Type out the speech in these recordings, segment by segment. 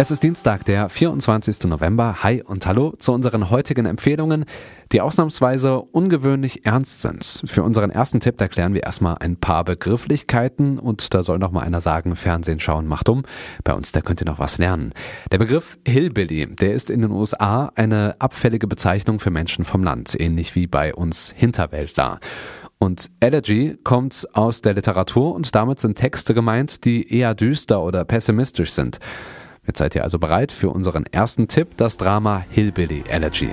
Es ist Dienstag, der 24. November. Hi und hallo zu unseren heutigen Empfehlungen, die ausnahmsweise ungewöhnlich ernst sind. Für unseren ersten Tipp erklären wir erstmal ein paar Begrifflichkeiten und da soll noch mal einer sagen, Fernsehen schauen macht um. Bei uns, da könnt ihr noch was lernen. Der Begriff Hillbilly, der ist in den USA eine abfällige Bezeichnung für Menschen vom Land, ähnlich wie bei uns Hinterwäldler. Und Elegy kommt aus der Literatur und damit sind Texte gemeint, die eher düster oder pessimistisch sind. Jetzt seid ihr also bereit für unseren ersten Tipp, das Drama Hillbilly Elegy.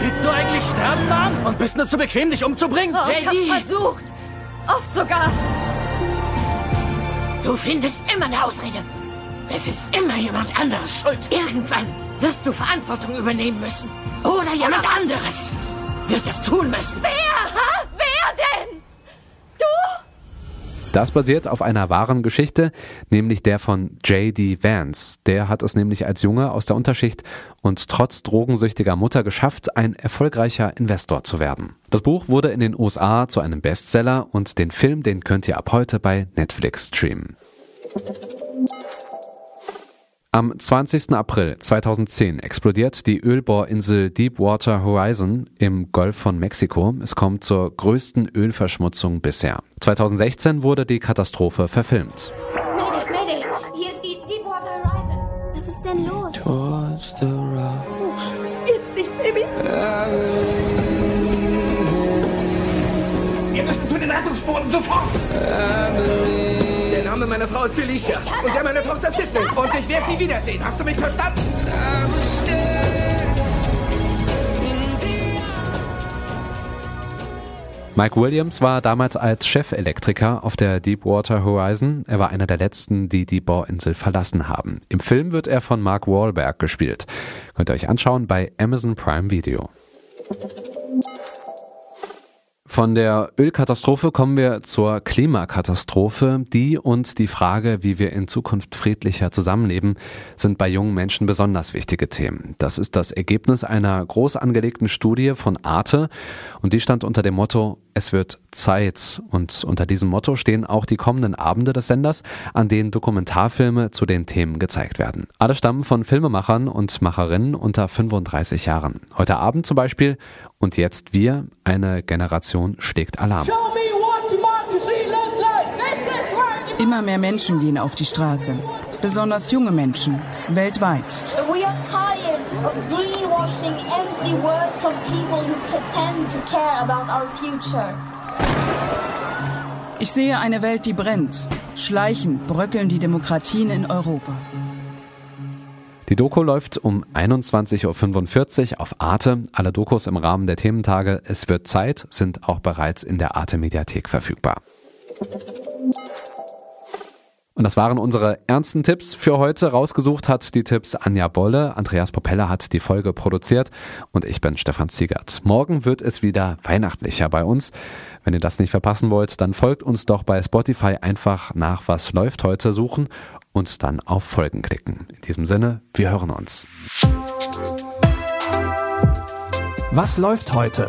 Willst du eigentlich sterben, Mann? Und bist nur zu bequem, dich umzubringen? Oh, ich hab's versucht. Oft sogar. Du findest immer eine Ausrede. Es ist immer jemand anderes schuld. Irgendwann wirst du Verantwortung übernehmen müssen. Oder jemand anderes wird es tun müssen. Wer? Ha? Wer denn? Du? Das basiert auf einer wahren Geschichte, nämlich der von J.D. Vance. Der hat es nämlich als Junge aus der Unterschicht und trotz drogensüchtiger Mutter geschafft, ein erfolgreicher Investor zu werden. Das Buch wurde in den USA zu einem Bestseller und den Film, den könnt ihr ab heute bei Netflix streamen. Am 20. April 2010 explodiert die Ölbohrinsel Deepwater Horizon im Golf von Mexiko. Es kommt zur größten Ölverschmutzung bisher. 2016 wurde die Katastrophe verfilmt. Mayday, Mayday. Hier ist die Deepwater Horizon. Was ist denn los? Towards the rocks. Jetzt nicht, Baby. Wir müssen zu den Rettungsbooten sofort. Der Name meiner Frau ist Felicia. Und der meiner Tochter Sydney. Und ich werde sie wiedersehen. Hast du mich verstanden? Mike Williams war damals als Chefelektriker auf der Deepwater Horizon. Er war einer der letzten, die die Bohrinsel verlassen haben. Im Film wird er von Mark Wahlberg gespielt. Könnt ihr euch anschauen bei Amazon Prime Video. Von der Ölkatastrophe kommen wir zur Klimakatastrophe. Die und die Frage, wie wir in Zukunft friedlicher zusammenleben, sind bei jungen Menschen besonders wichtige Themen. Das ist das Ergebnis einer groß angelegten Studie von Arte und die stand unter dem Motto es wird Zeit. Und unter diesem Motto stehen auch die kommenden Abende des Senders, an denen Dokumentarfilme zu den Themen gezeigt werden. Alle stammen von Filmemachern und Macherinnen unter 35 Jahren. Heute Abend zum Beispiel und jetzt wir, eine Generation schlägt Alarm. Immer mehr Menschen gehen auf die Straße. Besonders junge Menschen. Weltweit. We Ich sehe eine Welt, die brennt. Schleichend bröckeln die Demokratien in Europa. Die Doku läuft um 21.45 Uhr auf Arte. Alle Dokus im Rahmen der Thementage Es wird Zeit sind auch bereits in der Arte Mediathek verfügbar. Und das waren unsere ernsten Tipps für heute. Rausgesucht hat die Tipps Anja Bolle, Andreas Popella hat die Folge produziert und ich bin Stefan Ziegert. Morgen wird es wieder weihnachtlicher bei uns. Wenn ihr das nicht verpassen wollt, dann folgt uns doch bei Spotify einfach nach Was läuft heute suchen und dann auf Folgen klicken. In diesem Sinne, wir hören uns. Was läuft heute?